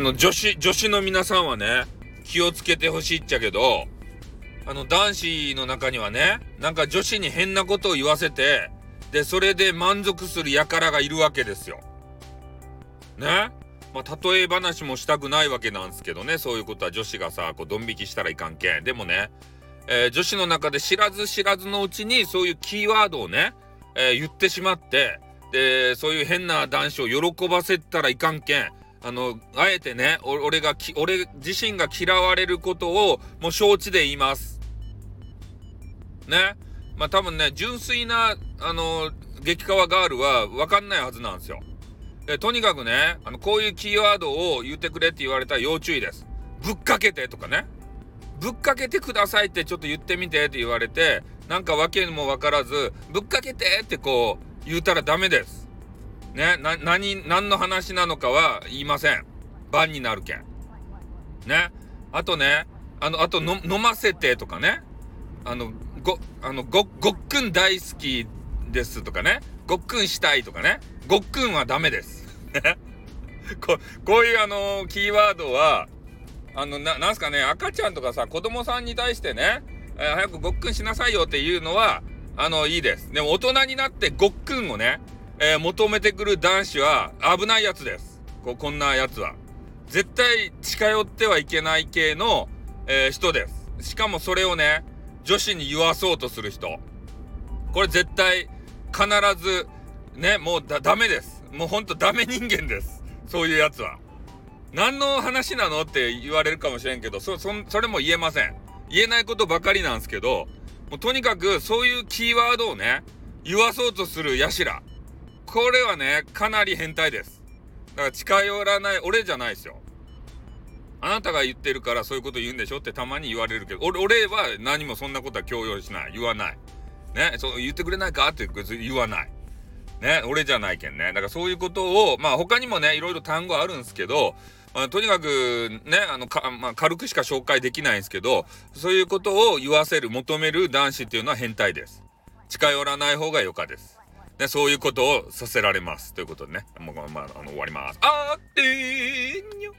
の女子、女子の皆さんはね、気をつけてほしいっちゃけど、あの男子の中にはね、なんか女子に変なことを言わせて、で、それで満足する輩がいるわけですよ。ね？まあ、例え話もしたくないわけなんですけどね、そういうことは女子がさ、こう、ドン引きしたらいかんけん。でもね、えー、女子の中で知らず知らずのうちに、そういうキーワードをね、えー、言ってしまって、で、そういう変な男子を喜ばせたらいかんけん。あの、あえてね、俺がき、俺自身が嫌われることを、もう承知で言います。ね。まあ多分ね、純粋な、あの、激川ガールは分かんないはずなんですよ。で、とにかくね、あの、こういうキーワードを言ってくれって言われたら要注意です。ぶっかけてとかね。ぶっかけてくださいってちょっと言ってみてって言われて、なんか訳も分からず、ぶっかけてってこう言うたらダメです。ね、な、何、何の話なのかは言いません。番になるけん。ね。あとね、あの、あとの飲ませてとかね。あの、ご、あの、ご、ごっくん大好きですとかね。ごっくんしたいとかね。ごっくんはダメです。ここういうあのキーワードは、あの、な、なんすかね、赤ちゃんとかさ、子供さんに対してね、えー、早くごっくんしなさいよっていうのは、あの、いいです。でも大人になってごっくんをね、えー、求めてくる男子は危ないやつです。こ、こんなやつは。絶対近寄ってはいけない系の、えー、人です。しかもそれをね、女子に言わそうとする人。これ絶対、必ず、ね、もうだ、ダメです。もうほんとダメ人間です。そういうやつは。何の話なのって言われるかもしれんけど、そ、そ、それも言えません。言えないことばかりなんですけど、もうとにかくそういうキーワードをね、言わそうとするヤシラ。これはね、かなり変態です。だから近寄らない、俺じゃないですよ。あなたが言ってるからそういうこと言うんでしょってたまに言われるけど、俺、俺は何もそんなことは強要しない。言わない。ね、そう言ってくれないかって言わない。ね、俺じゃないけんね。だからそういうことを、まあ他にもね、いろいろ単語あるんですけど、まあ、とにかくね、あの、か、まあ、軽くしか紹介できないんですけど、そういうことを言わせる、求める男子っていうのは変態です。近寄らない方がよかです。ね、そういうことをさせられます。ということでね、もう、まあ、あの、終わります。あーってーにょ